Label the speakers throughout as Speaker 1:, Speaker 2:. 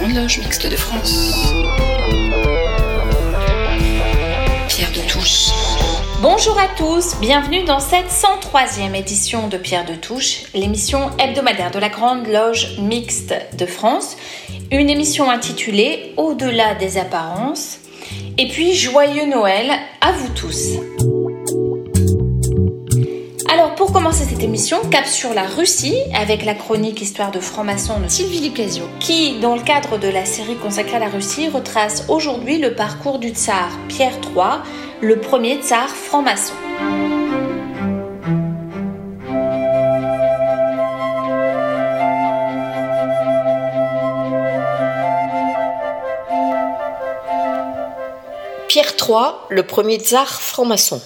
Speaker 1: Grande Loge Mixte de France. Pierre de Touche.
Speaker 2: Bonjour à tous, bienvenue dans cette 103e édition de Pierre de Touche, l'émission hebdomadaire de la Grande Loge Mixte de France. Une émission intitulée Au-delà des apparences. Et puis, joyeux Noël à vous tous. Pour commencer cette émission, cap sur la Russie avec la chronique Histoire de franc-maçon de Sylvie Licasio, qui, dans le cadre de la série consacrée à la Russie, retrace aujourd'hui le parcours du tsar Pierre III, le premier tsar franc-maçon.
Speaker 3: Pierre III, le premier tsar franc-maçon.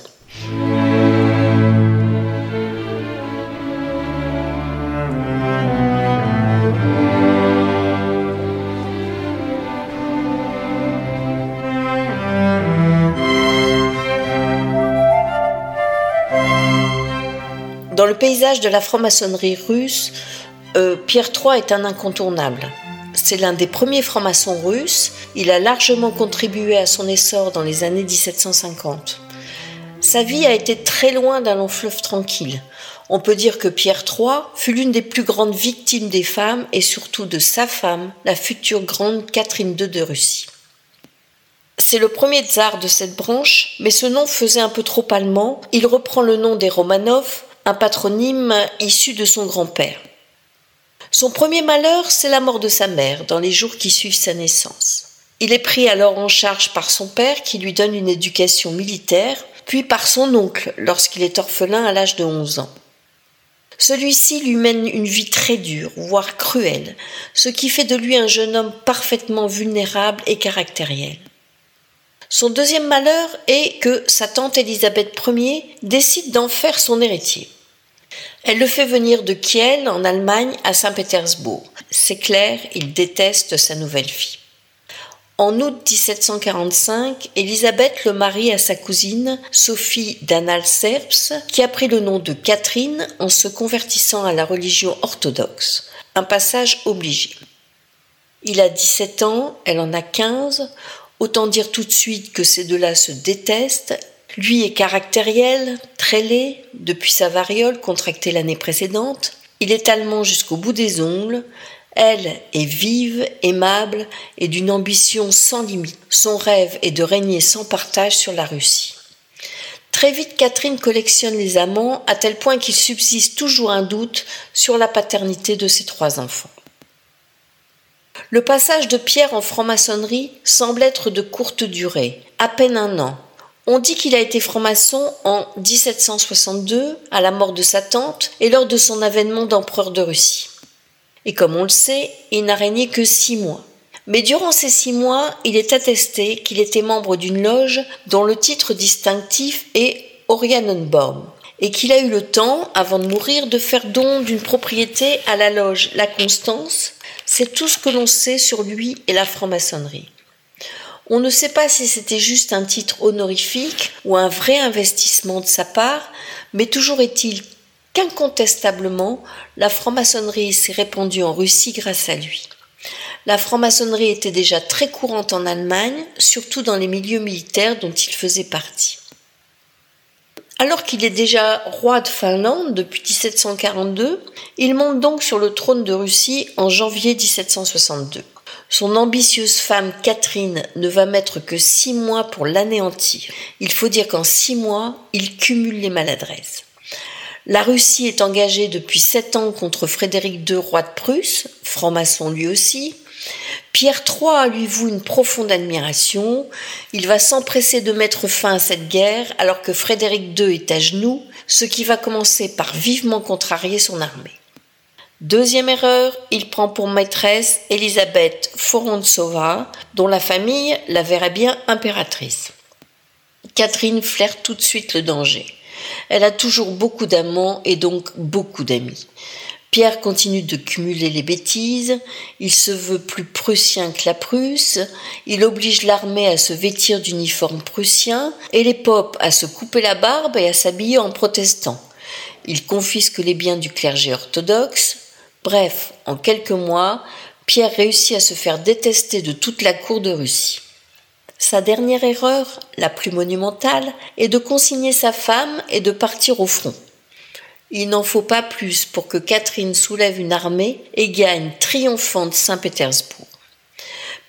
Speaker 3: Paysage de la franc-maçonnerie russe, euh, Pierre III est un incontournable. C'est l'un des premiers francs-maçons russes. Il a largement contribué à son essor dans les années 1750. Sa vie a été très loin d'un long fleuve tranquille. On peut dire que Pierre III fut l'une des plus grandes victimes des femmes et surtout de sa femme, la future grande Catherine II de Russie. C'est le premier tsar de cette branche, mais ce nom faisait un peu trop allemand. Il reprend le nom des Romanov, un patronyme issu de son grand-père. Son premier malheur, c'est la mort de sa mère dans les jours qui suivent sa naissance. Il est pris alors en charge par son père qui lui donne une éducation militaire, puis par son oncle lorsqu'il est orphelin à l'âge de 11 ans. Celui-ci lui mène une vie très dure, voire cruelle, ce qui fait de lui un jeune homme parfaitement vulnérable et caractériel. Son deuxième malheur est que sa tante Élisabeth Ier décide d'en faire son héritier. Elle le fait venir de Kiel, en Allemagne, à Saint-Pétersbourg. C'est clair, il déteste sa nouvelle fille. En août 1745, Élisabeth le marie à sa cousine, Sophie d'Anhalt-Zerbst, qui a pris le nom de Catherine en se convertissant à la religion orthodoxe. Un passage obligé. Il a 17 ans, elle en a 15. Autant dire tout de suite que ces deux-là se détestent lui est caractériel, très laid, depuis sa variole contractée l'année précédente. Il est allemand jusqu'au bout des ongles. Elle est vive, aimable et d'une ambition sans limite. Son rêve est de régner sans partage sur la Russie. Très vite, Catherine collectionne les amants à tel point qu'il subsiste toujours un doute sur la paternité de ses trois enfants. Le passage de Pierre en franc-maçonnerie semble être de courte durée, à peine un an, on dit qu'il a été franc-maçon en 1762, à la mort de sa tante, et lors de son avènement d'empereur de Russie. Et comme on le sait, il n'a régné que six mois. Mais durant ces six mois, il est attesté qu'il était membre d'une loge dont le titre distinctif est Orianenbaum, et qu'il a eu le temps, avant de mourir, de faire don d'une propriété à la loge La Constance. C'est tout ce que l'on sait sur lui et la franc-maçonnerie. On ne sait pas si c'était juste un titre honorifique ou un vrai investissement de sa part, mais toujours est-il qu'incontestablement, la franc-maçonnerie s'est répandue en Russie grâce à lui. La franc-maçonnerie était déjà très courante en Allemagne, surtout dans les milieux militaires dont il faisait partie. Alors qu'il est déjà roi de Finlande depuis 1742, il monte donc sur le trône de Russie en janvier 1762. Son ambitieuse femme Catherine ne va mettre que six mois pour l'anéantir. Il faut dire qu'en six mois, il cumule les maladresses. La Russie est engagée depuis sept ans contre Frédéric II, roi de Prusse, franc-maçon lui aussi. Pierre III lui voue une profonde admiration. Il va s'empresser de mettre fin à cette guerre alors que Frédéric II est à genoux, ce qui va commencer par vivement contrarier son armée. Deuxième erreur, il prend pour maîtresse Elisabeth Forontsova, dont la famille la verrait bien impératrice. Catherine flaire tout de suite le danger. Elle a toujours beaucoup d'amants et donc beaucoup d'amis. Pierre continue de cumuler les bêtises, il se veut plus prussien que la Prusse, il oblige l'armée à se vêtir d'uniforme prussien et les popes à se couper la barbe et à s'habiller en protestants. Il confisque les biens du clergé orthodoxe, Bref, en quelques mois, Pierre réussit à se faire détester de toute la cour de Russie. Sa dernière erreur, la plus monumentale, est de consigner sa femme et de partir au front. Il n'en faut pas plus pour que Catherine soulève une armée et gagne triomphante Saint-Pétersbourg.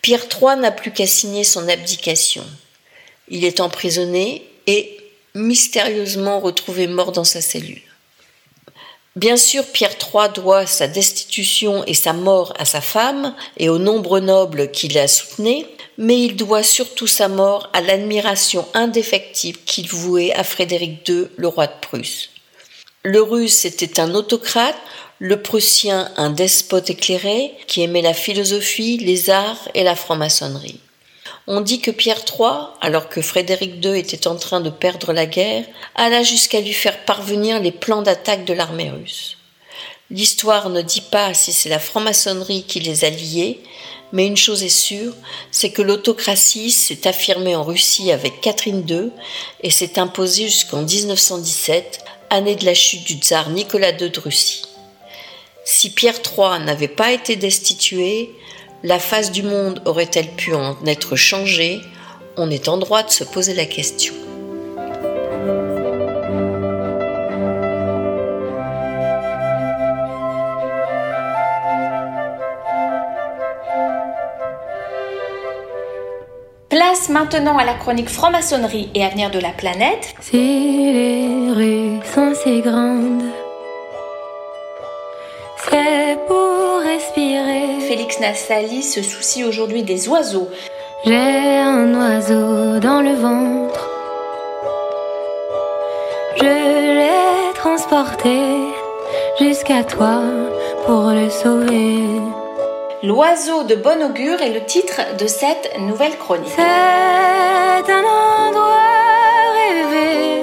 Speaker 3: Pierre III n'a plus qu'à signer son abdication. Il est emprisonné et mystérieusement retrouvé mort dans sa cellule. Bien sûr, Pierre Doit sa destitution et sa mort à sa femme et aux nombreux nobles qui la soutenaient, mais il doit surtout sa mort à l'admiration indéfectible qu'il vouait à Frédéric II, le roi de Prusse. Le russe était un autocrate, le prussien un despote éclairé qui aimait la philosophie, les arts et la franc-maçonnerie. On dit que Pierre III, alors que Frédéric II était en train de perdre la guerre, alla jusqu'à lui faire parvenir les plans d'attaque de l'armée russe. L'histoire ne dit pas si c'est la franc-maçonnerie qui les a liés, mais une chose est sûre, c'est que l'autocratie s'est affirmée en Russie avec Catherine II et s'est imposée jusqu'en 1917, année de la chute du tsar Nicolas II de Russie. Si Pierre III n'avait pas été destitué, la face du monde aurait-elle pu en être changée? On est en droit de se poser la question.
Speaker 2: Place maintenant à la chronique franc-maçonnerie et avenir de la planète.
Speaker 4: Si les rues sont si grandes, c'est pour respirer.
Speaker 2: Félix Nassali se soucie aujourd'hui des oiseaux.
Speaker 4: J'ai un oiseau dans le ventre. Je l'ai transporté jusqu'à toi pour le sauver.
Speaker 2: L'oiseau de bon augure est le titre de cette nouvelle chronique.
Speaker 4: C'est un endroit rêvé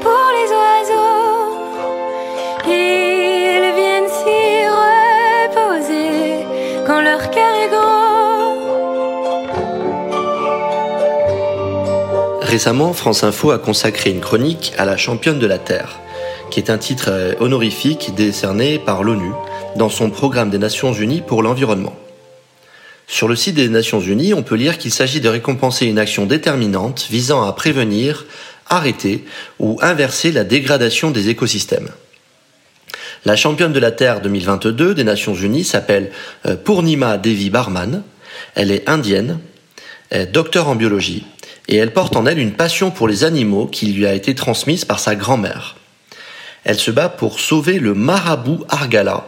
Speaker 4: pour les oiseaux. Ils viennent s'y reposer quand leur cœur est gros.
Speaker 5: Récemment, France Info a consacré une chronique à la championne de la Terre, qui est un titre euh, honorifique décerné par l'ONU dans son programme des Nations Unies pour l'environnement. Sur le site des Nations Unies, on peut lire qu'il s'agit de récompenser une action déterminante visant à prévenir, arrêter ou inverser la dégradation des écosystèmes. La championne de la Terre 2022 des Nations Unies s'appelle euh, Purnima Devi Barman. Elle est indienne, est docteur en biologie, et elle porte en elle une passion pour les animaux qui lui a été transmise par sa grand-mère. Elle se bat pour sauver le marabout Argala,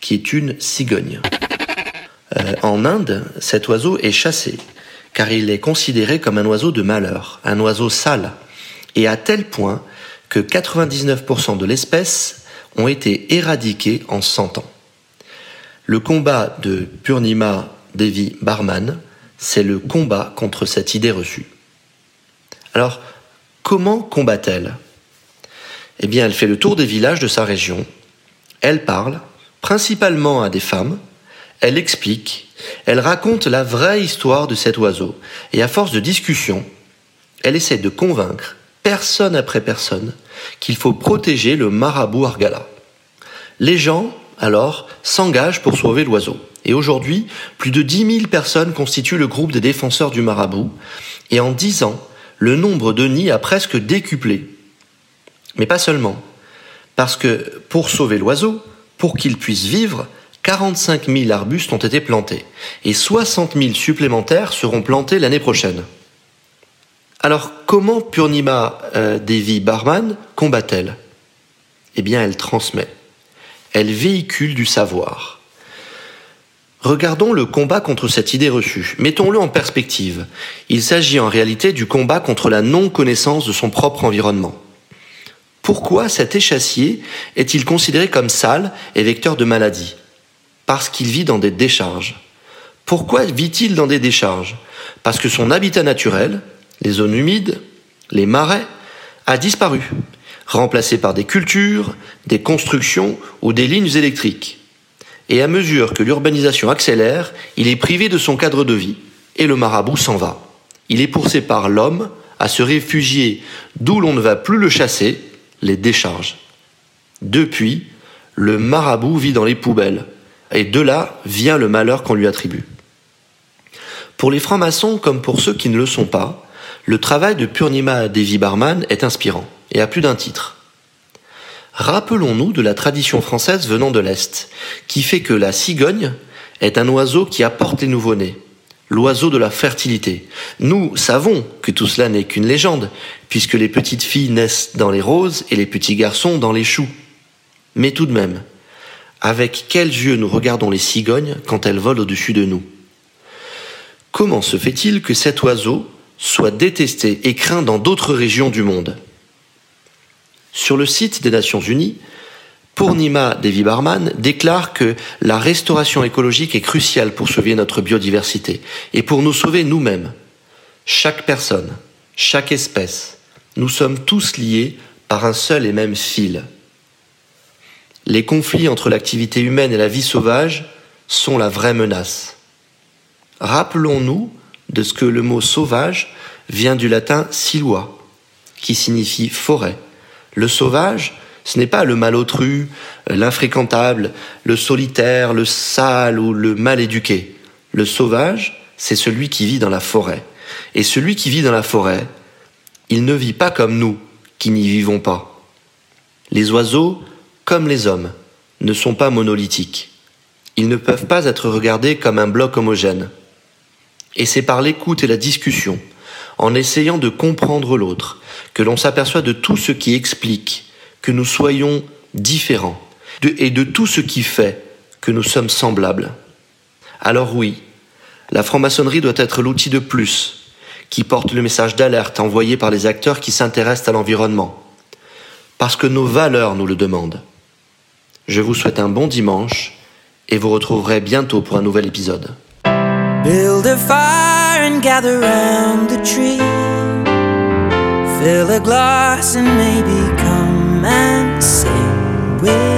Speaker 5: qui est une cigogne. Euh, en Inde, cet oiseau est chassé, car il est considéré comme un oiseau de malheur, un oiseau sale, et à tel point que 99% de l'espèce ont été éradiqués en 100 ans. Le combat de Purnima Devi Barman, c'est le combat contre cette idée reçue. Alors, comment combat-elle Eh bien, elle fait le tour des villages de sa région, elle parle, principalement à des femmes, elle explique, elle raconte la vraie histoire de cet oiseau, et à force de discussion, elle essaie de convaincre, personne après personne, qu'il faut protéger le marabout Argala. Les gens, alors, s'engagent pour sauver l'oiseau. Et aujourd'hui, plus de 10 000 personnes constituent le groupe des défenseurs du marabout, et en 10 ans, le nombre de nids a presque décuplé. Mais pas seulement. Parce que pour sauver l'oiseau, pour qu'il puisse vivre, 45 000 arbustes ont été plantés et 60 000 supplémentaires seront plantés l'année prochaine. Alors comment Purnima euh, Devi Barman combat-elle Eh bien elle transmet. Elle véhicule du savoir. Regardons le combat contre cette idée reçue. Mettons-le en perspective. Il s'agit en réalité du combat contre la non-connaissance de son propre environnement. Pourquoi cet échassier est-il considéré comme sale et vecteur de maladies? Parce qu'il vit dans des décharges. Pourquoi vit-il dans des décharges? Parce que son habitat naturel, les zones humides, les marais, a disparu, remplacé par des cultures, des constructions ou des lignes électriques. Et à mesure que l'urbanisation accélère, il est privé de son cadre de vie, et le marabout s'en va. Il est poussé par l'homme à se réfugier d'où l'on ne va plus le chasser, les décharges. Depuis, le marabout vit dans les poubelles, et de là vient le malheur qu'on lui attribue. Pour les francs-maçons comme pour ceux qui ne le sont pas, le travail de Purnima Devi Barman est inspirant, et à plus d'un titre. Rappelons-nous de la tradition française venant de l'Est, qui fait que la cigogne est un oiseau qui apporte les nouveau-nés, l'oiseau de la fertilité. Nous savons que tout cela n'est qu'une légende, puisque les petites filles naissent dans les roses et les petits garçons dans les choux. Mais tout de même, avec quels yeux nous regardons les cigognes quand elles volent au-dessus de nous? Comment se fait-il que cet oiseau soit détesté et craint dans d'autres régions du monde? Sur le site des Nations Unies, Purnima Devi Barman déclare que la restauration écologique est cruciale pour sauver notre biodiversité et pour nous sauver nous-mêmes. Chaque personne, chaque espèce, nous sommes tous liés par un seul et même fil. Les conflits entre l'activité humaine et la vie sauvage sont la vraie menace. Rappelons-nous de ce que le mot sauvage vient du latin silua, qui signifie forêt. Le sauvage, ce n'est pas le malotru, l'infréquentable, le solitaire, le sale ou le mal éduqué. Le sauvage, c'est celui qui vit dans la forêt. Et celui qui vit dans la forêt, il ne vit pas comme nous, qui n'y vivons pas. Les oiseaux, comme les hommes, ne sont pas monolithiques. Ils ne peuvent pas être regardés comme un bloc homogène. Et c'est par l'écoute et la discussion, en essayant de comprendre l'autre, que l'on s'aperçoit de tout ce qui explique que nous soyons différents et de tout ce qui fait que nous sommes semblables. Alors oui, la franc-maçonnerie doit être l'outil de plus qui porte le message d'alerte envoyé par les acteurs qui s'intéressent à l'environnement. Parce que nos valeurs nous le demandent. Je vous souhaite un bon dimanche et vous retrouverez bientôt pour un nouvel épisode.
Speaker 6: Build a fire and gather round the tree. Fill a glass and maybe romancing with.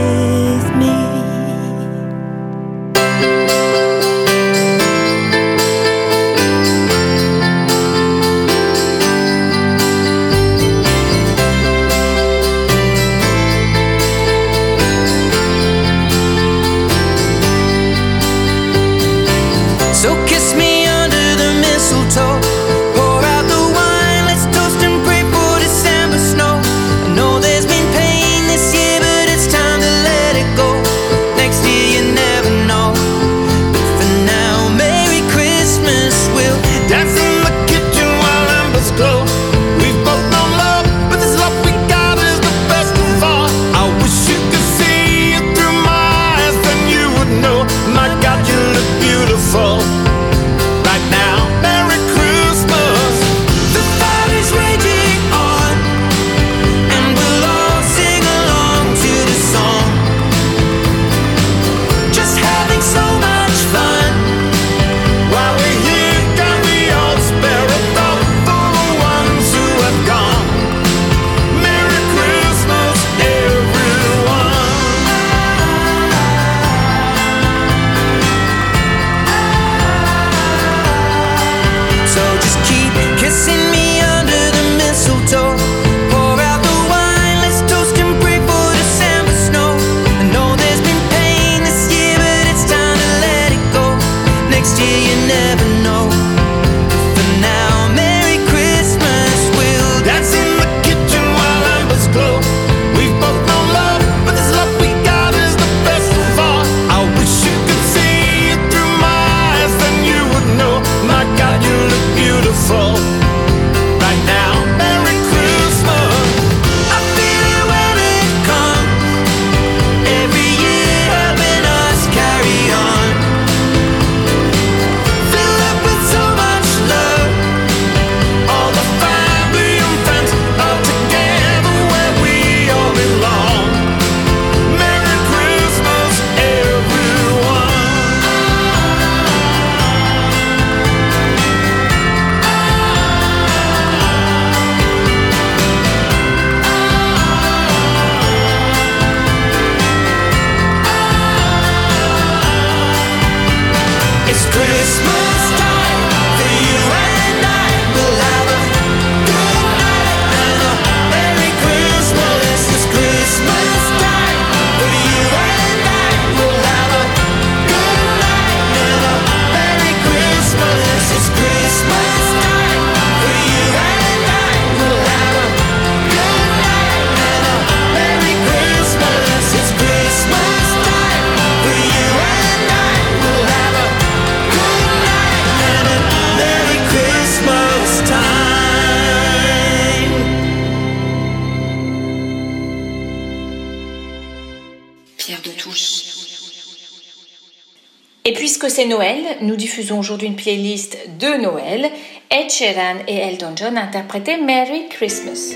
Speaker 2: Noël, nous diffusons aujourd'hui une playlist de Noël. Ed Sheeran et Elton John interprétaient Merry Christmas.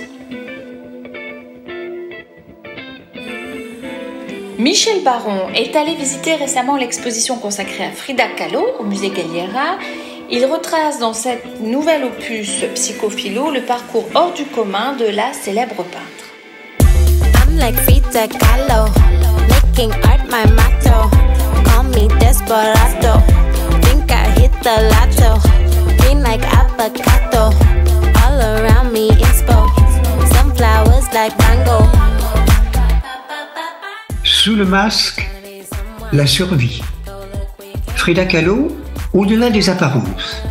Speaker 2: Michel Baron est allé visiter récemment l'exposition consacrée à Frida Kahlo au musée Galliera. Il retrace dans cette nouvelle opus Psychophilo le parcours hors du commun de la célèbre peintre.
Speaker 7: Sous le masque, la survie. Frida Kahlo, au-delà des apparences.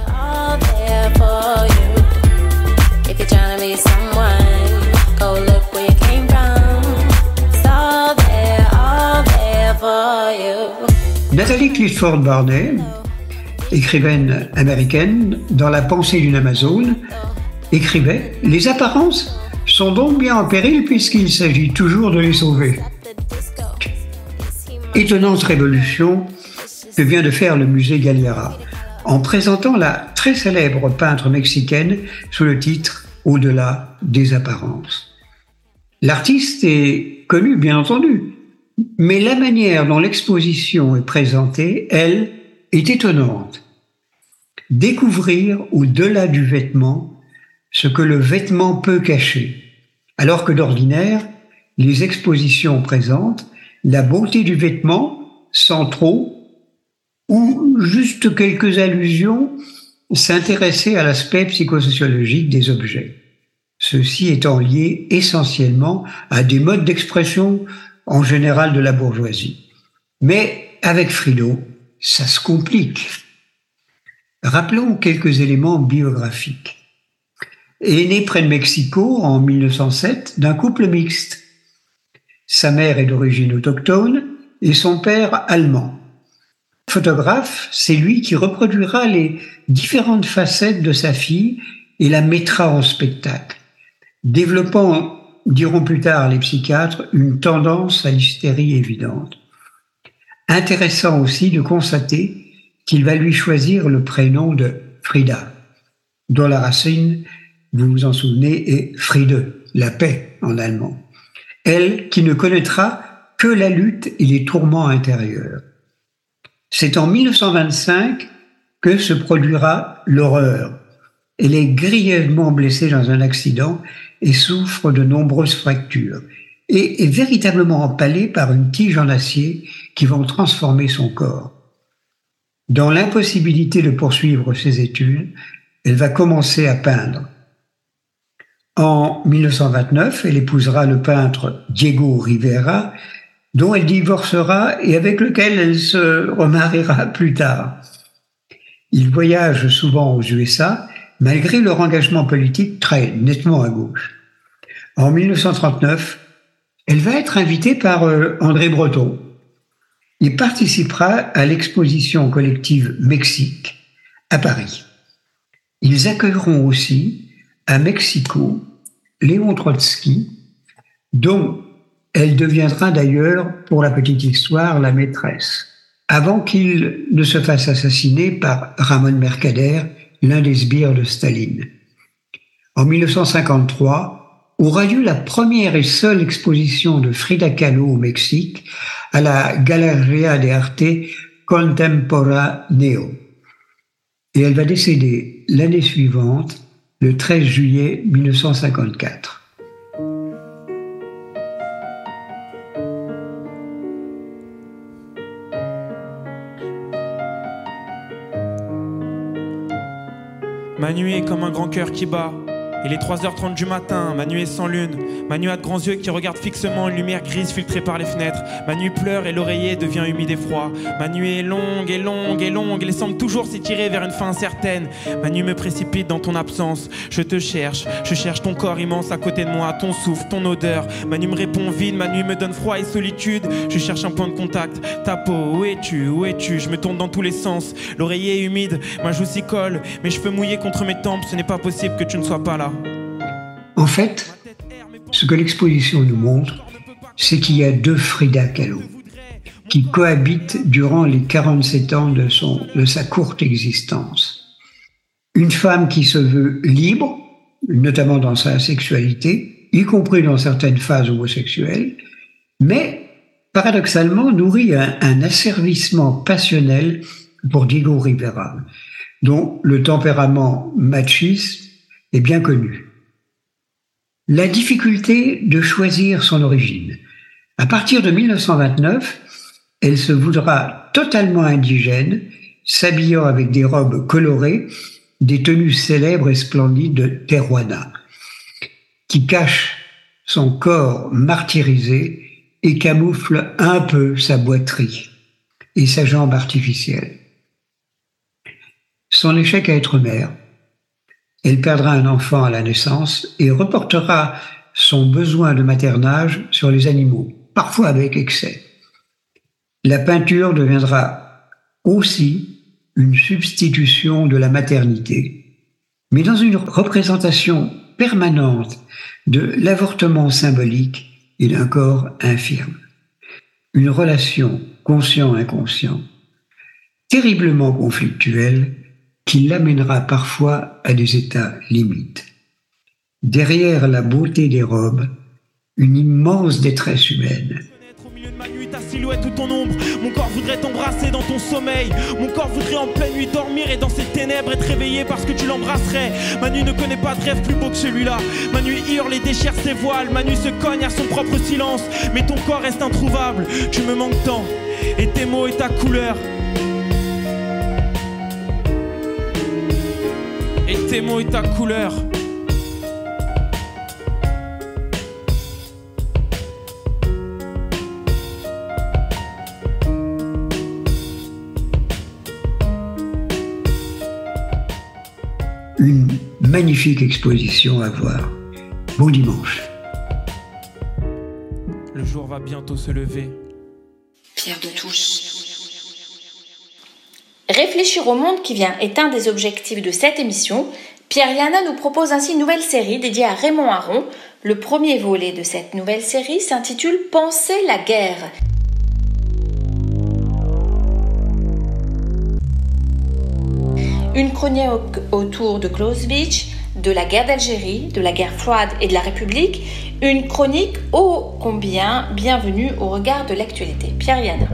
Speaker 7: Nathalie Clifford Barney, écrivaine américaine, dans La pensée d'une Amazone, écrivait Les apparences sont donc bien en péril puisqu'il s'agit toujours de les sauver. Étonnante révolution que vient de faire le musée Galliera en présentant la très célèbre peintre mexicaine sous le titre Au-delà des apparences. L'artiste est connu, bien entendu, mais la manière dont l'exposition est présentée, elle, est étonnante. Découvrir au-delà du vêtement ce que le vêtement peut cacher, alors que d'ordinaire, les expositions présentent la beauté du vêtement sans trop ou juste quelques allusions s'intéresser à l'aspect psychosociologique des objets. Ceci étant lié essentiellement à des modes d'expression en général de la bourgeoisie. Mais avec Frido, ça se complique. Rappelons quelques éléments biographiques. Est née près de Mexico en 1907 d'un couple mixte. Sa mère est d'origine autochtone et son père allemand. Photographe, c'est lui qui reproduira les différentes facettes de sa fille et la mettra en spectacle, développant, diront plus tard les psychiatres, une tendance à l'hystérie évidente. Intéressant aussi de constater qu'il va lui choisir le prénom de Frida, dont la racine, vous vous en souvenez, est Friede, la paix en allemand. Elle qui ne connaîtra que la lutte et les tourments intérieurs. C'est en 1925 que se produira l'horreur. Elle est grièvement blessée dans un accident et souffre de nombreuses fractures et est véritablement empalée par une tige en acier qui vont transformer son corps. Dans l'impossibilité de poursuivre ses études, elle va commencer à peindre. En 1929, elle épousera le peintre Diego Rivera, dont elle divorcera et avec lequel elle se remariera plus tard. Ils voyagent souvent aux USA, malgré leur engagement politique très nettement à gauche. En 1939, elle va être invitée par euh, André Breton. Il participera à l'exposition collective Mexique à Paris. Ils accueilleront aussi à Mexico Léon Trotsky, dont elle deviendra d'ailleurs, pour la petite histoire, la maîtresse, avant qu'il ne se fasse assassiner par Ramon Mercader, l'un des sbires de Staline. En 1953, aura lieu la première et seule exposition de Frida Kahlo au Mexique à la Galeria de Arte Contemporaneo. Et elle va décéder l'année suivante, le 13 juillet 1954.
Speaker 8: Manu est comme un grand cœur qui bat. Il est 3h30 du matin, Manu est sans lune. Manu a de grands yeux qui regardent fixement une lumière grise filtrée par les fenêtres. Manu pleure et l'oreiller devient humide et froid. Manu est longue et longue et longue, il semble toujours s'étirer vers une fin incertaine. Manu me précipite dans ton absence. Je te cherche, je cherche ton corps immense à côté de moi, ton souffle, ton odeur. Manu me répond vide, Manu me donne froid et solitude. Je cherche un point de contact. Ta peau, où es-tu Où es-tu? Je me tourne dans tous les sens. L'oreiller est humide, ma joue s'y colle, mes cheveux mouillés contre mes tempes. Ce n'est pas possible que tu ne sois pas là.
Speaker 7: En fait, ce que l'exposition nous montre, c'est qu'il y a deux Frida Kahlo. qui cohabitent durant les 47 ans de, sa courte existence. Une femme qui se veut libre, notamment dans sa sexualité, y compris dans certaines phases homosexuelles, mais paradoxalement nourrit un, un asservissement passionnel pour Diego Rivera, dont le tempérament machiste est bien connu. La difficulté de choisir son origine. À partir de 1929, elle se voudra totalement indigène, s'habillant avec des robes colorées, des tenues célèbres et splendides de Teruana, qui cachent son corps martyrisé et camoufle un peu sa boiterie et sa jambe artificielle. Son échec à être mère, elle perdra un enfant à la naissance et reportera son besoin de maternage sur les animaux, parfois avec excès. La peinture deviendra aussi une substitution de la maternité, mais dans une représentation permanente de l'avortement symbolique et d'un corps infirme. Une relation conscient-inconscient, terriblement conflictuelle, qui l'amènera parfois à des états limites. Derrière la beauté des robes, une immense détresse humaine.
Speaker 8: Au milieu de ma nuit, ta silhouette ou ton ombre. Mon corps voudrait t'embrasser dans ton sommeil. Mon corps voudrait en pleine nuit dormir et dans ces ténèbres être réveillé parce que tu l'embrasserais. Ma nuit ne connaît pas de rêve plus beau que celui-là. Ma nuit hurle et déchire ses voiles. Ma nuit se cogne à son propre silence. Mais ton corps reste introuvable. Tu me manques tant. Et tes mots et ta couleur. Tes mots et ta couleur.
Speaker 7: Une magnifique exposition à voir. Bon dimanche.
Speaker 8: Le jour va bientôt se lever.
Speaker 1: Pierre de Touche.
Speaker 2: Réfléchir au monde qui vient est un des objectifs de cette émission. Pierre Yana nous propose ainsi une nouvelle série dédiée à Raymond Aron. Le premier volet de cette nouvelle série s'intitule Penser la guerre. Une chronique autour de Clausewitz, de la guerre d'Algérie, de la guerre froide et de la République. Une chronique ô combien bienvenue au regard de l'actualité. Pierre Yana.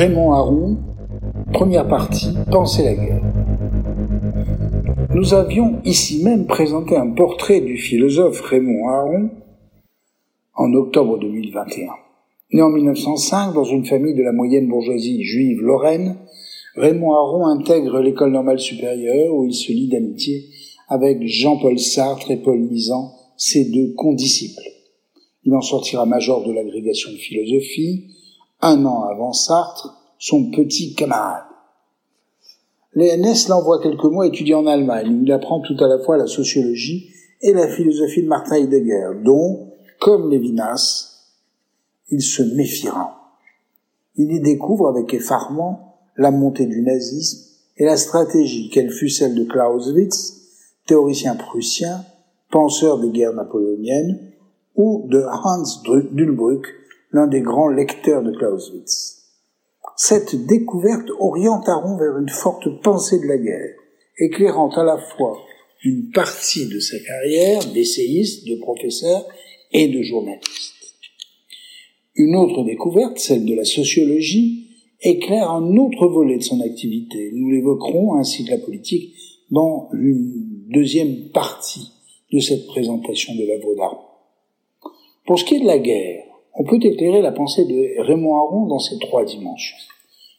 Speaker 9: Raymond Aron, première partie, Penser la guerre. Nous avions ici même présenté un portrait du philosophe Raymond Aron en octobre 2021. Né en 1905 dans une famille de la moyenne bourgeoisie juive lorraine, Raymond Aron intègre l'école normale supérieure où il se lie d'amitié avec Jean-Paul Sartre et Paul Nizan, ses deux condisciples. Il en sortira major de l'agrégation de philosophie, un an avant Sartre, son petit camarade. L'ENS l'envoie quelques mois étudier en Allemagne, où il apprend tout à la fois la sociologie et la philosophie de Martin Heidegger, dont, comme Lévinas, il se méfiera. Il y découvre avec effarement la montée du nazisme et la stratégie quelle fut celle de Clausewitz, théoricien prussien, penseur des guerres napoléoniennes, ou de Hans Dulbrück, l'un des grands lecteurs de Clausewitz. Cette découverte oriente Aron vers une forte pensée de la guerre, éclairant à la fois une partie de sa carrière d'essayiste, de professeur et de journaliste. Une autre découverte, celle de la sociologie, éclaire un autre volet de son activité. Nous l'évoquerons, ainsi que la politique, dans une deuxième partie de cette présentation de l'œuvre d'art. Pour ce qui est de la guerre, on peut éclairer la pensée de Raymond Aron dans ces trois dimensions.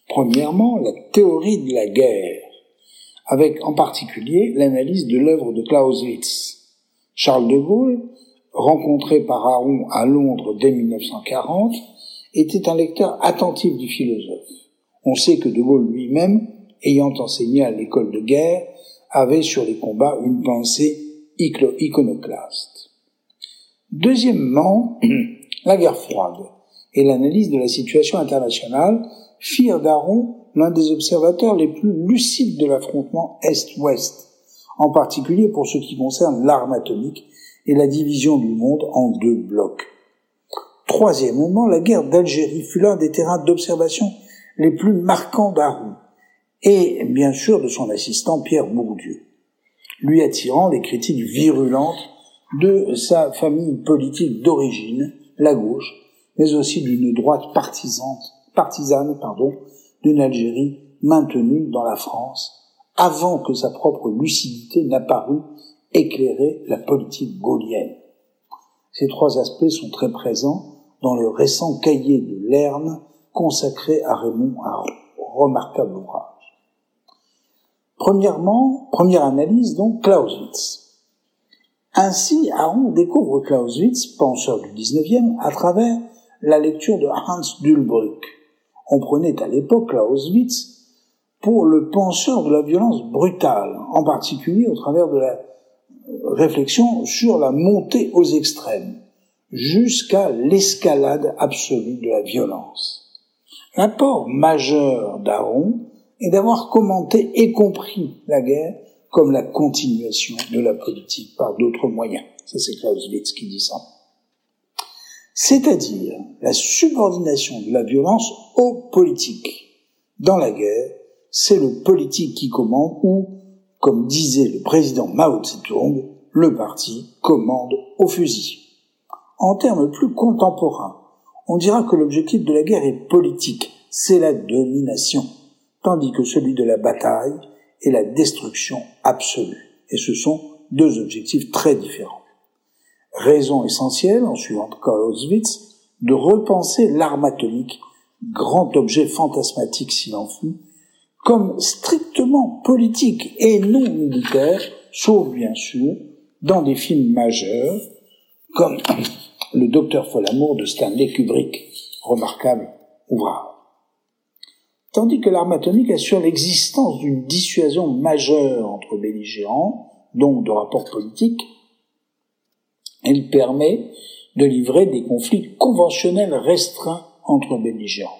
Speaker 9: Premièrement, la théorie de la guerre, avec en particulier l'analyse de l'œuvre de Clausewitz. Charles de Gaulle, rencontré par Aron à Londres dès 1940, était un lecteur attentif du philosophe. On sait que de Gaulle lui-même, ayant enseigné à l'école de guerre, avait sur les combats une pensée iconoclaste. Deuxièmement, la guerre froide et l'analyse de la situation internationale firent d'Aron l'un des observateurs les plus lucides de l'affrontement Est-Ouest, en particulier pour ce qui concerne l'arme atomique et la division du monde en deux blocs. Troisièmement, la guerre d'Algérie fut l'un des terrains d'observation les plus marquants d'Arou, et bien sûr de son assistant Pierre Bourdieu, lui attirant les critiques virulentes de sa famille politique d'origine, la gauche, mais aussi d'une droite partisane, d'une Algérie maintenue dans la France, avant que sa propre lucidité n'apparût éclairer la politique gaulienne. Ces trois aspects sont très présents dans le récent cahier de Lerne consacré à Raymond, un remarquable ouvrage. Premièrement, première analyse donc, Clausewitz. Ainsi, Aron découvre Clausewitz, penseur du 19e, à travers la lecture de Hans Dulbrück. On prenait à l'époque Clausewitz pour le penseur de la violence brutale, en particulier au travers de la réflexion sur la montée aux extrêmes, jusqu'à l'escalade absolue de la violence. L'apport majeur d'Aaron est d'avoir commenté et compris la guerre comme la continuation de la politique par d'autres moyens. Ça, c'est Clausewitz qui dit ça. C'est-à-dire la subordination de la violence au politique. Dans la guerre, c'est le politique qui commande ou, comme disait le président Mao Tse-tung, le parti commande au fusil. En termes plus contemporains, on dira que l'objectif de la guerre est politique, c'est la domination, tandis que celui de la bataille et la destruction absolue. Et ce sont deux objectifs très différents. Raison essentielle, en suivant Clausewitz, de repenser l'arme atomique, grand objet fantasmatique s'il en fut, comme strictement politique et non militaire, sauf bien sûr dans des films majeurs comme Le Docteur Folamour de Stanley Kubrick, remarquable ouvrage tandis que l'arme atomique assure l'existence d'une dissuasion majeure entre belligérants, donc de rapports politiques, elle permet de livrer des conflits conventionnels restreints entre belligérants.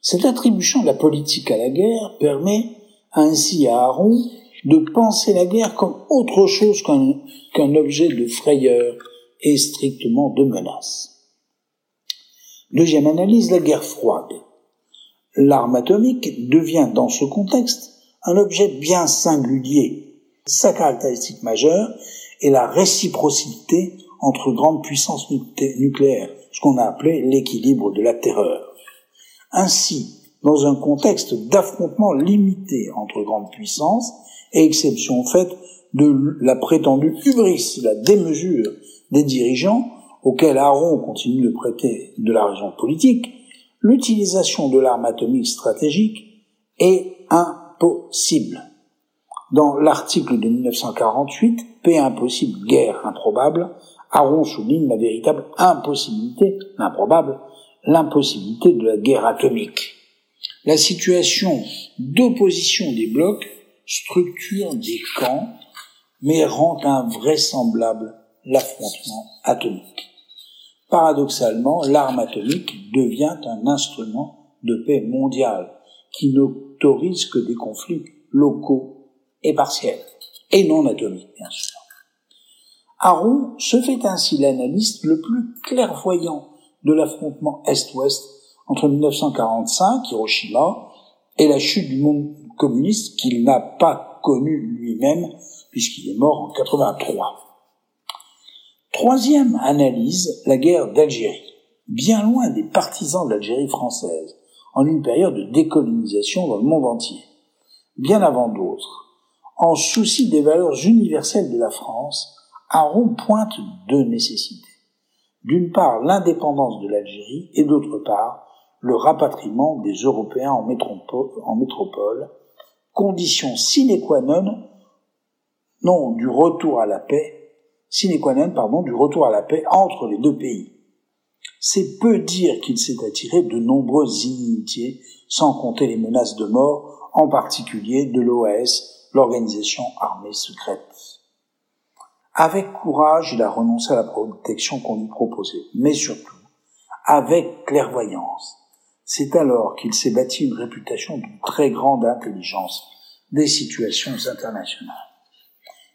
Speaker 9: Cette attribution de la politique à la guerre permet ainsi à Aaron de penser la guerre comme autre chose qu'un objet de frayeur et strictement de menace. Deuxième analyse, la guerre froide l'arme atomique devient dans ce contexte un objet bien singulier. Sa caractéristique majeure est la réciprocité entre grandes puissances nucléaires, ce qu'on a appelé l'équilibre de la terreur. Ainsi, dans un contexte d'affrontement limité entre grandes puissances, et exception faite de la prétendue hubris, la démesure des dirigeants, auxquels Aaron continue de prêter de la raison politique, l'utilisation de l'arme atomique stratégique est impossible. Dans l'article de 1948, Paix impossible, guerre improbable, Aron souligne la véritable impossibilité, l'improbable, l'impossibilité de la guerre atomique. La situation d'opposition des blocs structure des camps, mais rend invraisemblable l'affrontement atomique. Paradoxalement, l'arme atomique devient un instrument de paix mondiale qui n'autorise que des conflits locaux et partiels, et non atomiques, bien sûr. Aron se fait ainsi l'analyste le plus clairvoyant de l'affrontement Est-Ouest entre 1945, Hiroshima, et la chute du monde communiste qu'il n'a pas connu lui-même, puisqu'il est mort en 83. Troisième analyse, la guerre d'Algérie. Bien loin des partisans de l'Algérie française, en une période de décolonisation dans le monde entier. Bien avant d'autres, en souci des valeurs universelles de la France, Aron pointe deux nécessités. D'une part, l'indépendance de l'Algérie et d'autre part, le rapatriement des Européens en métropole, en métropole condition sine qua non, non du retour à la paix, sine pardon, du retour à la paix entre les deux pays. C'est peu dire qu'il s'est attiré de nombreuses inimitiés, sans compter les menaces de mort, en particulier de l'OAS, l'organisation armée secrète. Avec courage, il a renoncé à la protection qu'on lui proposait, mais surtout, avec clairvoyance. C'est alors qu'il s'est bâti une réputation d'une très grande intelligence des situations internationales.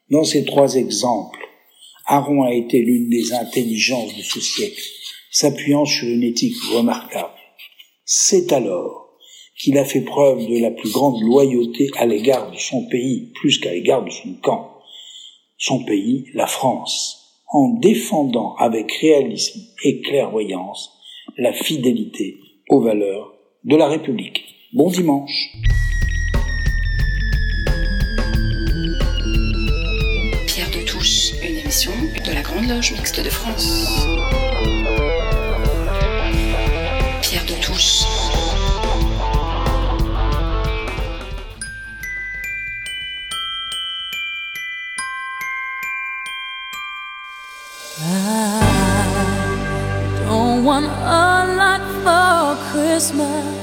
Speaker 9: Dans ces trois exemples, Aaron a été l'une des intelligences de ce siècle, s'appuyant sur une éthique remarquable. C'est alors qu'il a fait preuve de la plus grande loyauté à l'égard de son pays, plus qu'à l'égard de son camp. Son pays, la France, en défendant avec réalisme et clairvoyance la fidélité aux valeurs de la République. Bon dimanche
Speaker 1: Grande Loge Mixte de France. Pierre de Touche.
Speaker 10: I don't want a lot for Christmas.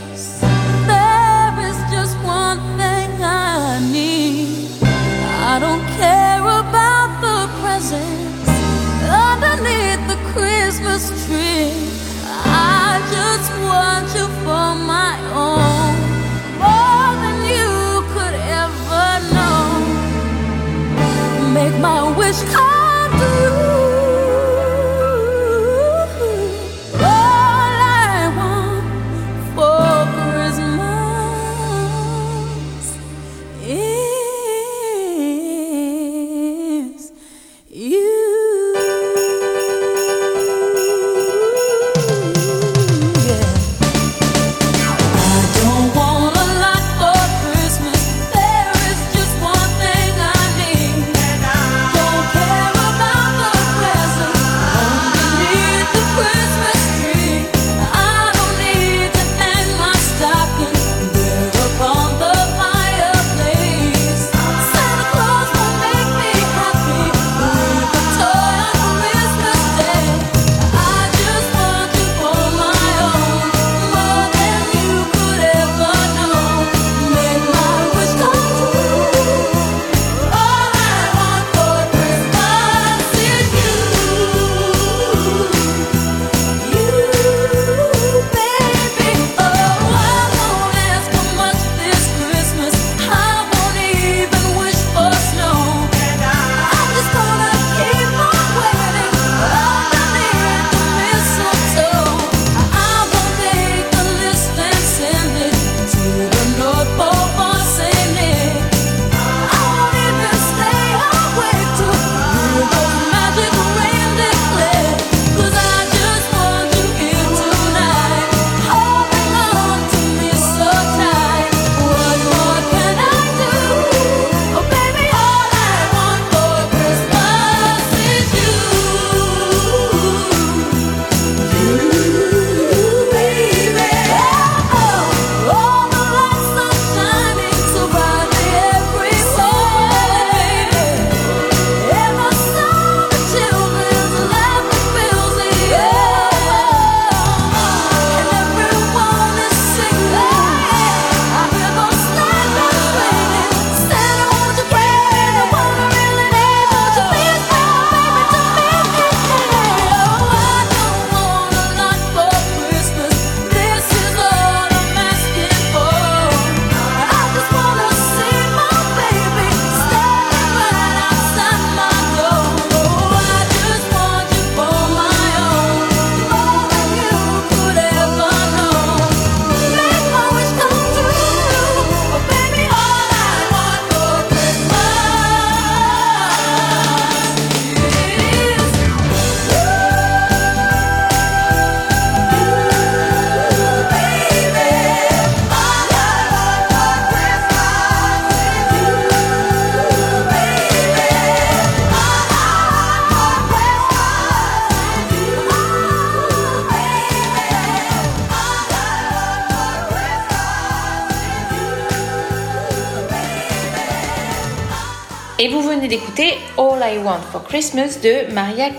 Speaker 10: for Christmas
Speaker 2: de Maria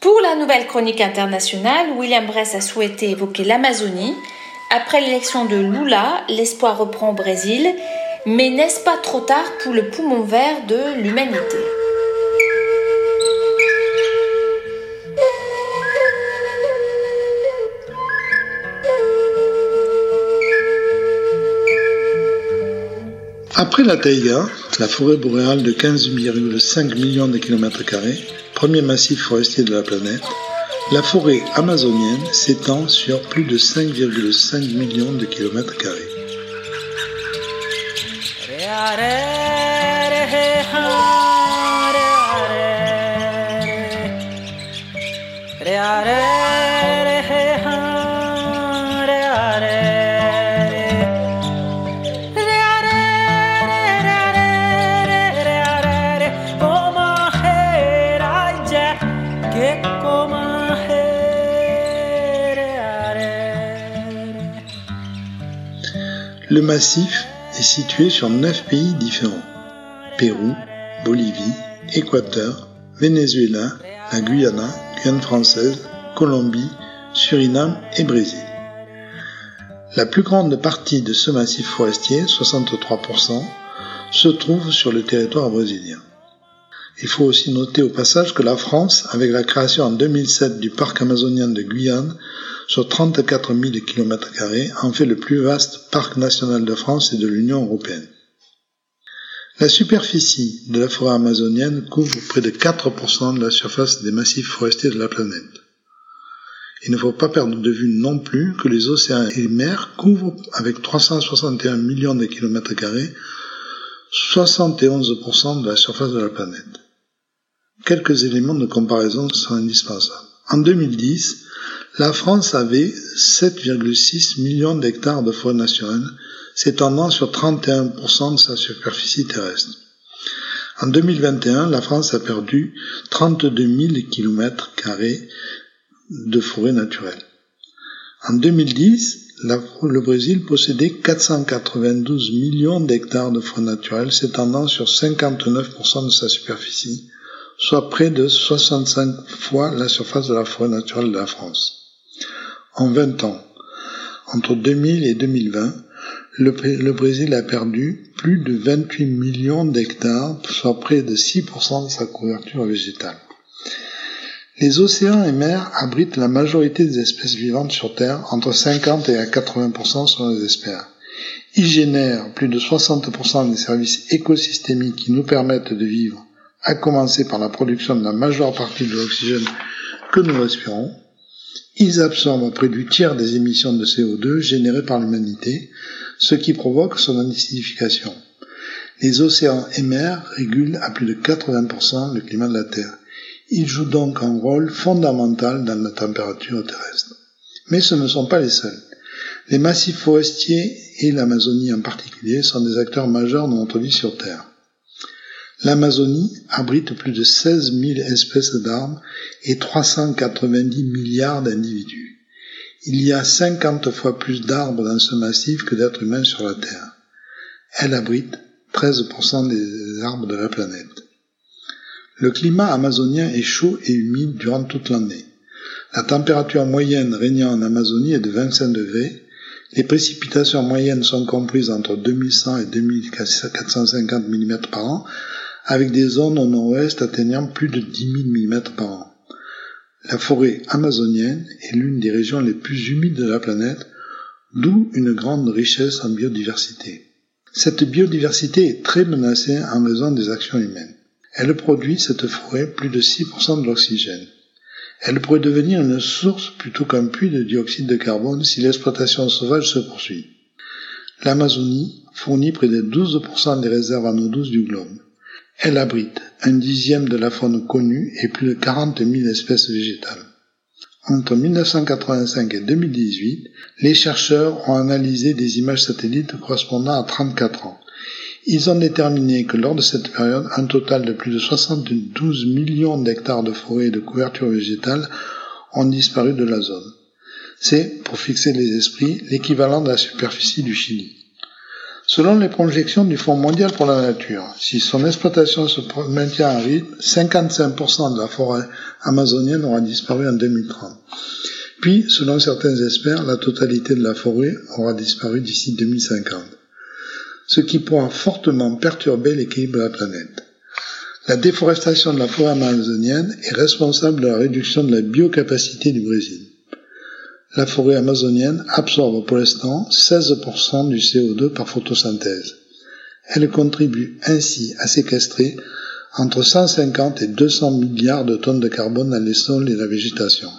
Speaker 2: Pour la nouvelle chronique internationale, William Bress a souhaité évoquer l'Amazonie. Après l'élection de Lula, l'espoir reprend au Brésil. Mais n'est-ce pas trop tard pour le poumon vert de l'humanité?
Speaker 11: Après la taïga, la forêt boréale de 15,5 millions de kilomètres carrés, premier massif forestier de la planète, la forêt amazonienne s'étend sur plus de 5,5 millions de kilomètres carrés. Le massif est situé sur neuf pays différents. Pérou, Bolivie, Équateur, Venezuela, la Guyana, Guyane française, Colombie, Suriname et Brésil. La plus grande partie de ce massif forestier, 63%, se trouve sur le territoire brésilien. Il faut aussi noter au passage que la France, avec la création en 2007 du parc amazonien de Guyane, sur 34 000 km, en fait le plus vaste parc national de France et de l'Union européenne. La superficie de la forêt amazonienne couvre près de 4% de la surface des massifs forestiers de la planète. Il ne faut pas perdre de vue non plus que les océans et les mers couvrent avec 361 millions de kilomètres carrés 71% de la surface de la planète. Quelques éléments de comparaison sont indispensables. En 2010, la France avait 7,6 millions d'hectares de forêt naturelle, s'étendant sur 31% de sa superficie terrestre. En 2021, la France a perdu 32 000 km de forêt naturelle. En 2010, la- le Brésil possédait 492 millions d'hectares de forêt naturelle, s'étendant sur 59% de sa superficie, soit près de 65 fois la surface de la forêt naturelle de la France. En 20 ans, entre 2000 et 2020, le, Bré- le Brésil a perdu plus de 28 millions d'hectares, soit près de 6% de sa couverture végétale. Les océans et mers abritent la majorité des espèces vivantes sur Terre, entre 50 et à 80% selon les experts. Ils génèrent plus de 60% des services écosystémiques qui nous permettent de vivre, à commencer par la production de la majeure partie de l'oxygène que nous respirons. Ils absorbent près du tiers des émissions de CO2 générées par l'humanité, ce qui provoque son acidification. Les océans et mers régulent à plus de 80% le climat de la Terre. Ils jouent donc un rôle fondamental dans la température terrestre. Mais ce ne sont pas les seuls. Les massifs forestiers et l'Amazonie en particulier sont des acteurs majeurs de notre vie sur Terre. L'Amazonie abrite plus de 16 000 espèces d'arbres et 390 milliards d'individus. Il y a 50 fois plus d'arbres dans ce massif que d'êtres humains sur la Terre. Elle abrite 13% des arbres de la planète. Le climat amazonien est chaud et humide durant toute l'année. La température moyenne régnant en Amazonie est de 25 degrés. Les précipitations moyennes sont comprises entre 2100 et 2450 mm par an, avec des zones au nord-ouest atteignant plus de 10 000 mm par an. La forêt amazonienne est l'une des régions les plus humides de la planète, d'où une grande richesse en biodiversité. Cette biodiversité est très menacée en raison des actions humaines. Elle produit, cette forêt, plus de 6% de l'oxygène. Elle pourrait devenir une source plutôt qu'un puits de dioxyde de carbone si l'exploitation sauvage se poursuit. L'Amazonie fournit près de 12% des réserves en eau douce du globe. Elle abrite un dixième de la faune connue et plus de 40 000 espèces végétales. Entre 1985 et 2018, les chercheurs ont analysé des images satellites correspondant à 34 ans. Ils ont déterminé que lors de cette période, un total de plus de 72 millions d'hectares de forêt et de couverture végétale ont disparu de la zone. C'est, pour fixer les esprits, l'équivalent de la superficie du Chili. Selon les projections du Fonds mondial pour la nature, si son exploitation se maintient à rythme, 55% de la forêt amazonienne aura disparu en 2030. Puis, selon certains experts, la totalité de la forêt aura disparu d'ici 2050, ce qui pourra fortement perturber l'équilibre de la planète. La déforestation de la forêt amazonienne est responsable de la réduction de la biocapacité du Brésil. La forêt amazonienne absorbe pour l'instant 16% du CO2 par photosynthèse. Elle contribue ainsi à séquestrer entre 150 et 200 milliards de tonnes de carbone dans les sols et la végétation.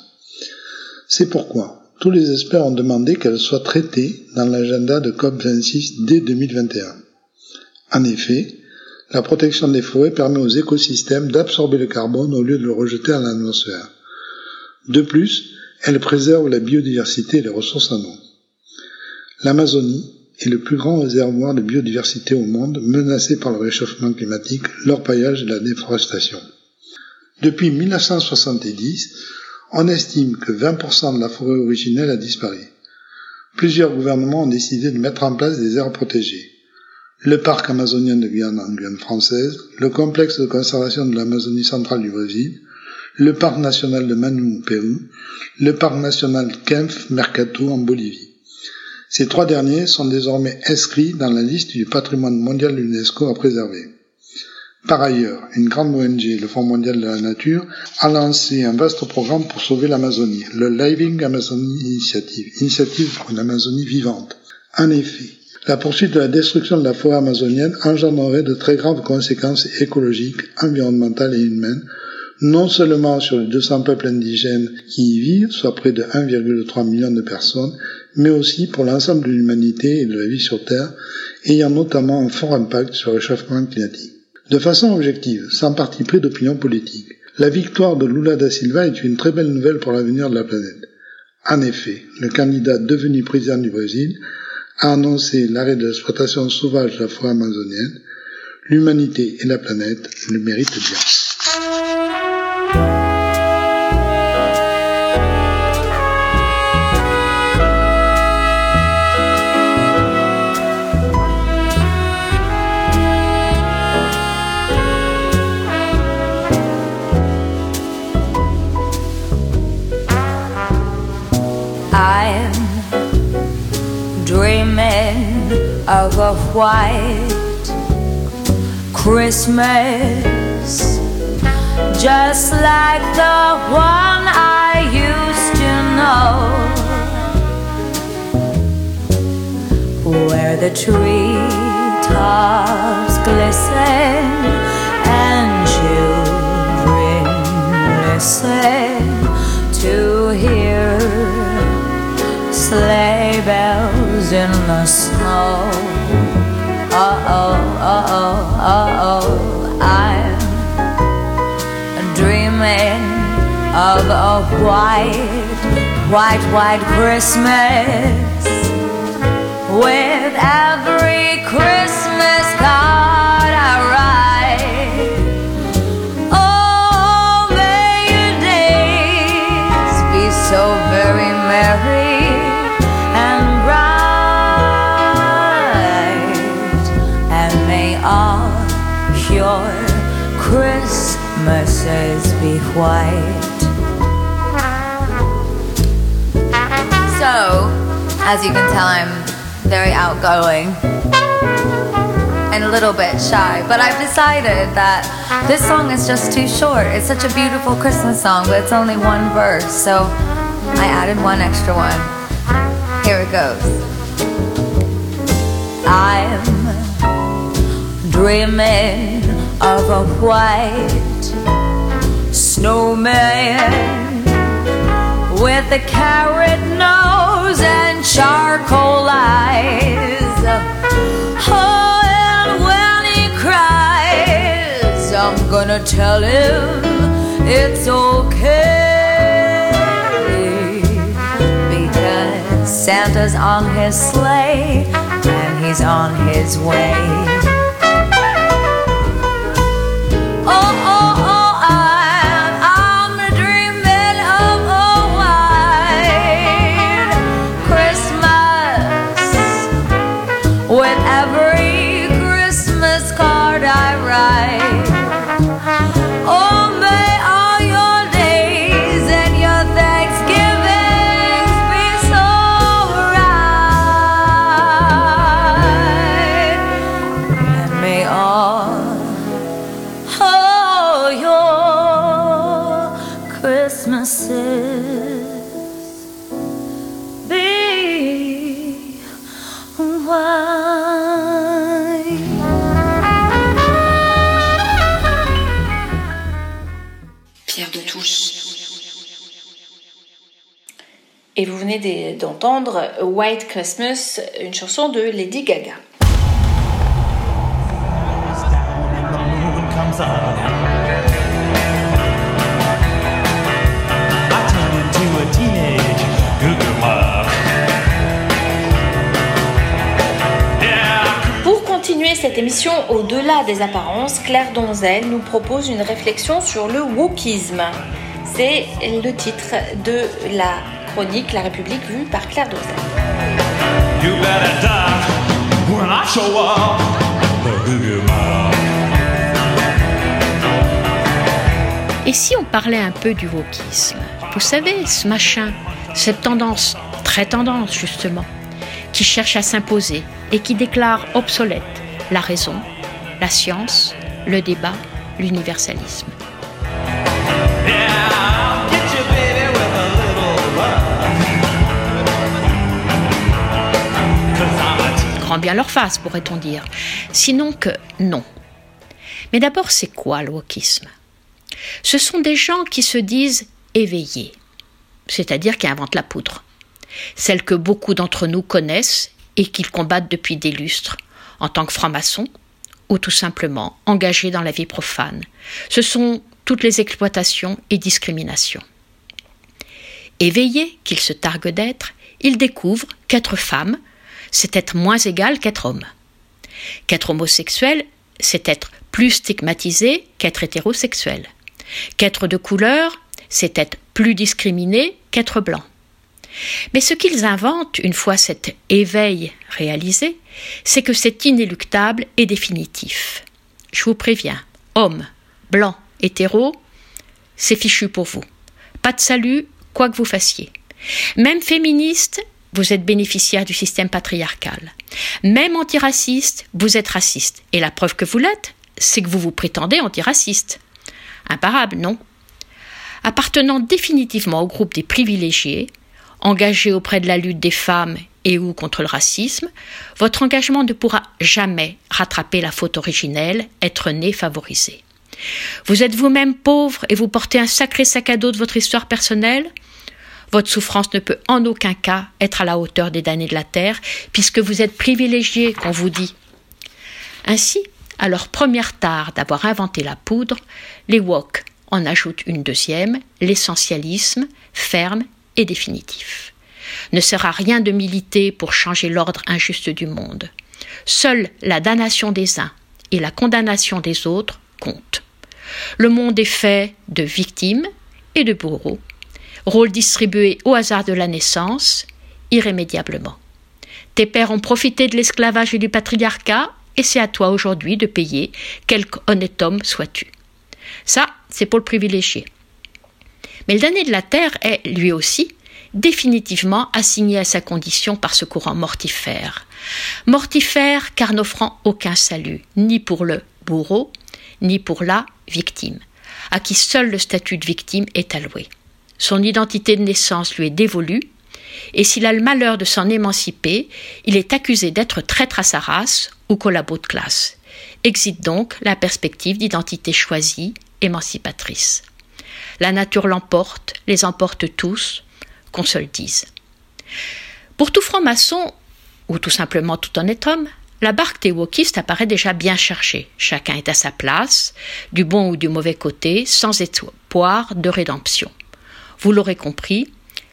Speaker 11: C'est pourquoi tous les experts ont demandé qu'elle soit traitée dans l'agenda de COP26 dès 2021. En effet, la protection des forêts permet aux écosystèmes d'absorber le carbone au lieu de le rejeter à l'atmosphère. De plus, elle préserve la biodiversité et les ressources en eau. L'Amazonie est le plus grand réservoir de biodiversité au monde menacé par le réchauffement climatique, l'orpaillage et la déforestation. Depuis 1970, on estime que 20% de la forêt originelle a disparu. Plusieurs gouvernements ont décidé de mettre en place des aires protégées. Le parc amazonien de Guyane en Guyane française, le complexe de conservation de l'Amazonie centrale du Brésil, le parc national de Manu au Pérou, le parc national Kempf Mercato en Bolivie. Ces trois derniers sont désormais inscrits dans la liste du patrimoine mondial de l'UNESCO à préserver. Par ailleurs, une grande ONG, le Fonds mondial de la nature, a lancé un vaste programme pour sauver l'Amazonie, le Living Amazonie Initiative, initiative pour une Amazonie vivante. En effet, la poursuite de la destruction de la forêt amazonienne engendrerait de très graves conséquences écologiques, environnementales et humaines, non seulement sur les 200 peuples indigènes qui y vivent, soit près de 1,3 million de personnes, mais aussi pour l'ensemble de l'humanité et de la vie sur Terre, ayant notamment un fort impact sur le réchauffement climatique. De façon objective, sans parti pris d'opinion politique, la victoire de Lula da Silva est une très belle nouvelle pour l'avenir de la planète. En effet, le candidat devenu président du Brésil a annoncé l'arrêt de l'exploitation sauvage de la forêt amazonienne. L'humanité et la planète le méritent bien.
Speaker 12: White Christmas, just like the one I used to know, where the tree tops glisten and children listen to hear sleigh bells in the snow. Of a white, white, white Christmas with as you can tell, I'm very outgoing and a little bit shy, but I've decided that this song is just too short. It's such a beautiful Christmas song, but it's only one verse, so I added one extra one. Here it goes. I'm dreaming of a white snowman with a carrot nose and charcoal eyes. Oh, and when he cries, I'm gonna tell him it's okay because Santa's on his sleigh and he's on his way. White Christmas,
Speaker 2: une chanson de Lady Gaga. Pour continuer cette émission au-delà des apparences, Claire Donzel nous propose une réflexion sur le wokisme. C'est le titre de la chronique La République vue par Claire Donzel.
Speaker 13: You better die when I show up. The goo-goo mob.
Speaker 14: Et si on parlait un peu du wokisme? Vous savez, ce machin, cette tendance, très tendance justement, qui cherche à s'imposer et qui déclare obsolète la raison, la science, le débat, l'universalisme. Bien leur face, pourrait-on dire. Sinon que non. Mais d'abord, c'est quoi le wokisme? Ce sont des gens qui se disent éveillés, c'est-à-dire qui inventent la poudre. Celle que beaucoup d'entre nous connaissent et qu'ils combattent depuis des lustres, en tant que francs-maçons, ou tout simplement engagés dans la vie profane. Ce sont toutes les exploitations et discriminations. Éveillés qu'ils se targuent d'être, ils découvrent qu'être femme, c'est être moins égal qu'être homme. Qu'être homosexuel, c'est être plus stigmatisé qu'être hétérosexuel. Qu'être de couleur, c'est être plus discriminé qu'être blanc. Mais ce qu'ils inventent, une fois cet éveil réalisé, c'est que c'est inéluctable et définitif. Je vous préviens, homme, blanc, hétéro, c'est fichu pour vous. Pas de salut, quoi que vous fassiez. Même féministe, vous êtes bénéficiaire du système patriarcal. Même antiraciste, vous êtes raciste. Et la preuve que vous l'êtes, c'est que vous vous prétendez antiraciste. Imparable, non? Appartenant définitivement au groupe des privilégiés, engagé auprès de la lutte des femmes et ou contre le racisme, votre engagement ne pourra jamais rattraper la faute originelle, être né favorisé. Vous êtes vous-même pauvre et vous portez un sacré sac à dos de votre histoire personnelle? Votre souffrance ne peut en aucun cas être à la hauteur des damnés de la terre, puisque vous êtes privilégié, qu'on vous dit. Ainsi, à leur première tare d'avoir inventé la poudre, les wok en ajoutent une deuxième, l'essentialisme, ferme et définitif. Ne sert à rien de militer pour changer l'ordre injuste du monde. Seule la damnation des uns et la condamnation des autres comptent. Le monde est fait de victimes et de bourreaux, rôle distribué au hasard de la naissance, irrémédiablement. Tes pères ont profité de l'esclavage et du patriarcat, et c'est à toi aujourd'hui de payer, quelque honnête homme sois-tu. Ça, c'est pour le privilégié. Mais le damné de la terre est, lui aussi, définitivement assigné à sa condition par ce courant mortifère. Mortifère car n'offrant aucun salut, ni pour le bourreau, ni pour la victime, à qui seul le statut de victime est alloué. Son identité de naissance lui est dévolue, et s'il a le malheur de s'en émanciper, il est accusé d'être traître à sa race ou collabo de classe. Exit donc la perspective d'identité choisie, émancipatrice. La nature l'emporte, les emporte tous, qu'on se le dise. Pour tout franc-maçon, ou tout simplement tout honnête homme, la barque des wokistes apparaît déjà bien cherchée. Chacun est à sa place, du bon ou du mauvais côté, sans espoir de rédemption. Vous l'aurez compris,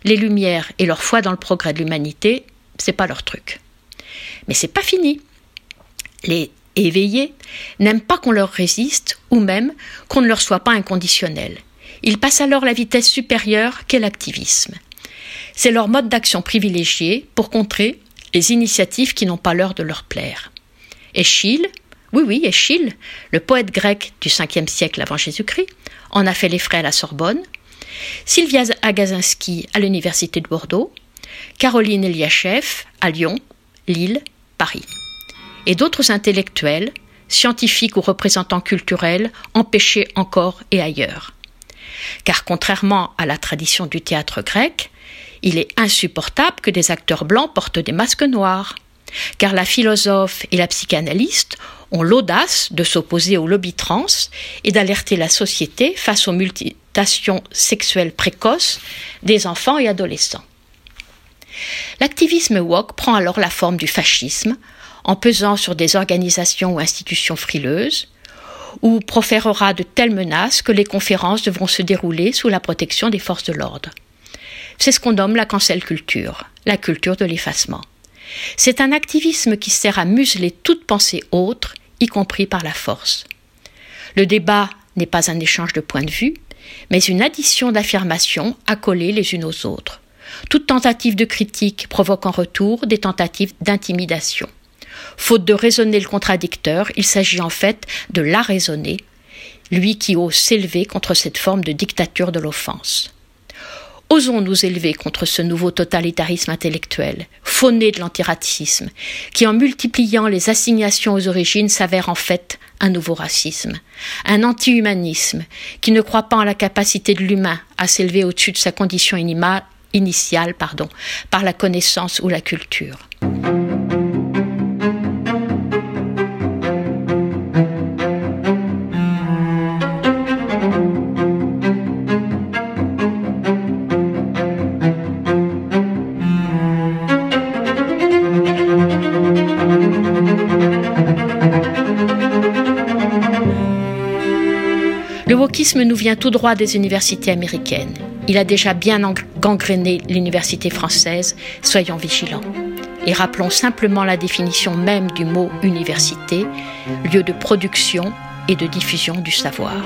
Speaker 14: les Lumières et leur foi dans le progrès de l'humanité, c'est pas leur truc. Mais c'est pas fini. Les éveillés n'aiment pas qu'on leur résiste ou même qu'on ne leur soit pas inconditionnel. Ils passent alors la vitesse supérieure qu'est l'activisme. C'est leur mode d'action privilégié pour contrer les initiatives qui n'ont pas l'heure de leur plaire. Échille, oui oui, Échille, le poète grec du 5e siècle avant Jésus-Christ, en a fait les frais à la Sorbonne, Sylvia Agazinski à l'Université de Bordeaux, Caroline Eliachev à Lyon, Lille, Paris. Et d'autres intellectuels, scientifiques ou représentants culturels, empêchés encore et ailleurs. Car contrairement à la tradition du théâtre grec, il est insupportable que des acteurs blancs portent des masques noirs. Car la philosophe et la psychanalyste ont l'audace de s'opposer au lobby trans et d'alerter la société face aux mutations sexuelles précoces des enfants et adolescents. L'activisme woke prend alors la forme du fascisme, en pesant sur des organisations ou institutions frileuses, ou proférera de telles menaces que les conférences devront se dérouler sous la protection des forces de l'ordre. C'est ce qu'on nomme la cancel culture, la culture de l'effacement. C'est un activisme qui sert à museler toute pensée autre, y compris par la force. Le débat n'est pas un échange de points de vue, mais une addition d'affirmations accolées les unes aux autres. Toute tentative de critique provoque en retour des tentatives d'intimidation. Faute de raisonner le contradicteur, il s'agit en fait de la raisonner, lui qui ose s'élever contre cette forme de dictature de l'offense. Osons nous élever contre ce nouveau totalitarisme intellectuel, fauné de l'antiracisme, qui en multipliant les assignations aux origines s'avère en fait un nouveau racisme, un anti-humanisme qui ne croit pas en la capacité de l'humain à s'élever au-dessus de sa condition initiale par la connaissance ou la culture. Vient tout droit des universités américaines. Il a déjà bien gangréné l'université française, soyons vigilants. Et rappelons simplement la définition même du mot université, lieu de production et de diffusion du savoir.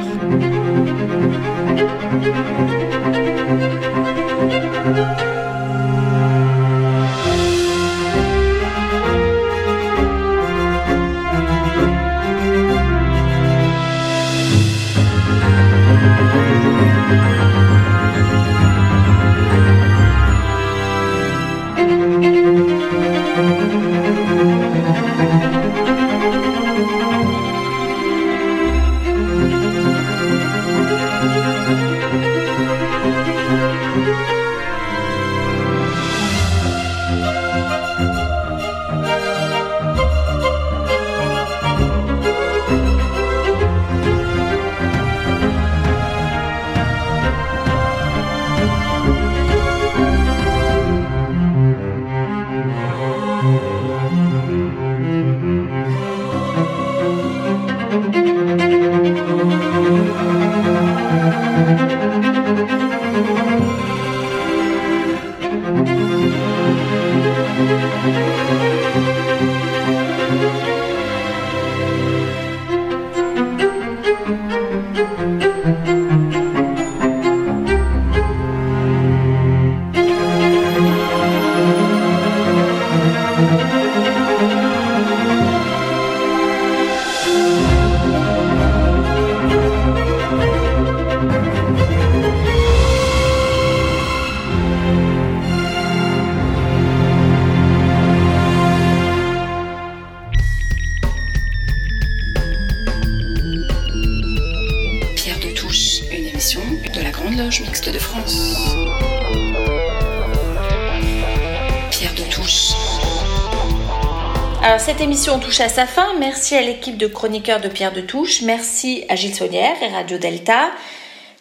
Speaker 2: À sa fin. Merci à l'équipe de chroniqueurs de Pierre de Touche. Merci à Gilles Saunière et Radio Delta.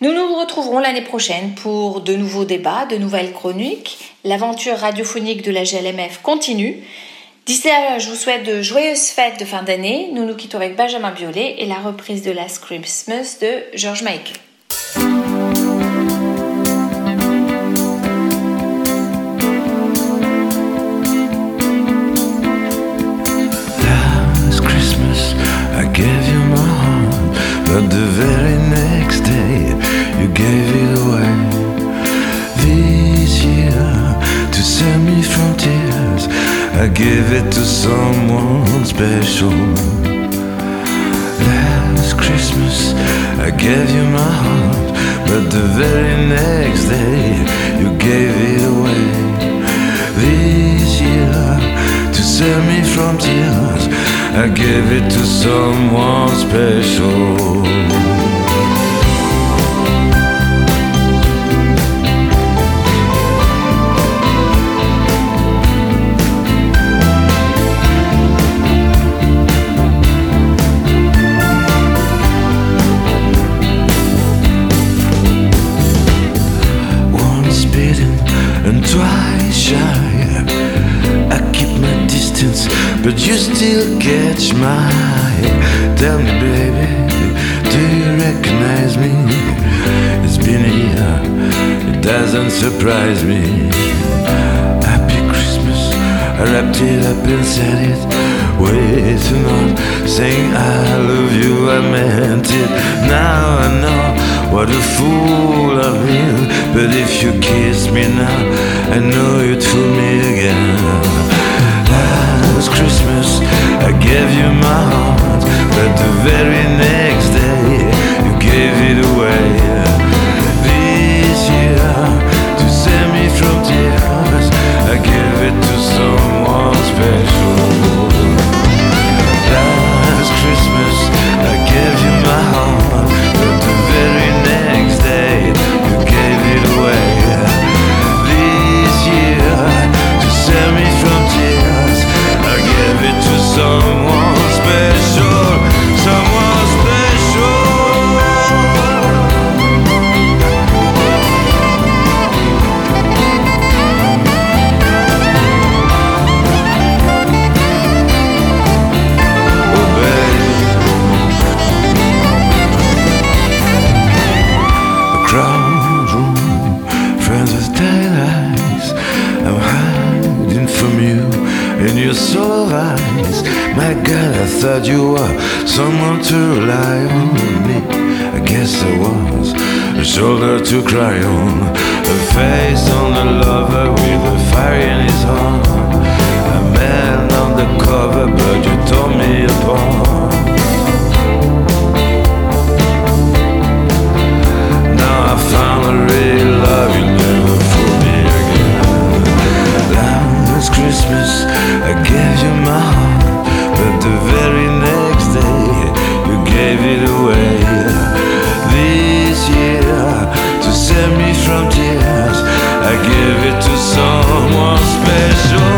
Speaker 2: Nous nous retrouverons l'année prochaine pour de nouveaux débats, de nouvelles chroniques. L'aventure radiophonique de la GLMF continue. D'ici là, je vous souhaite de joyeuses fêtes de fin d'année. Nous nous quittons avec Benjamin Biolay et la reprise de Last Christmas de George Michael.
Speaker 15: Someone special. Last Christmas I gave you my heart, but the very next day you gave it away. This year, to save me from tears, I gave it to someone special. Surprise me. Happy Christmas, I wrapped it up and said it. Waiting on, saying I love you, I meant it. Now I know what a fool I've been. But if you kiss me now, I know you'd fool me again. Last Christmas, I gave you my heart, but the very next day, you gave it away. It to someone special. With tight eyes. I'm hiding from you in your soul eyes. My God, I thought you were someone to rely on me. I guess I was a shoulder to cry on, a face on the lover with a fire in his heart. A man on the cover, but you tore me apart. Christmas I gave you my heart, but the very next day you gave it away. This year to save me from tears, I gave it to someone special,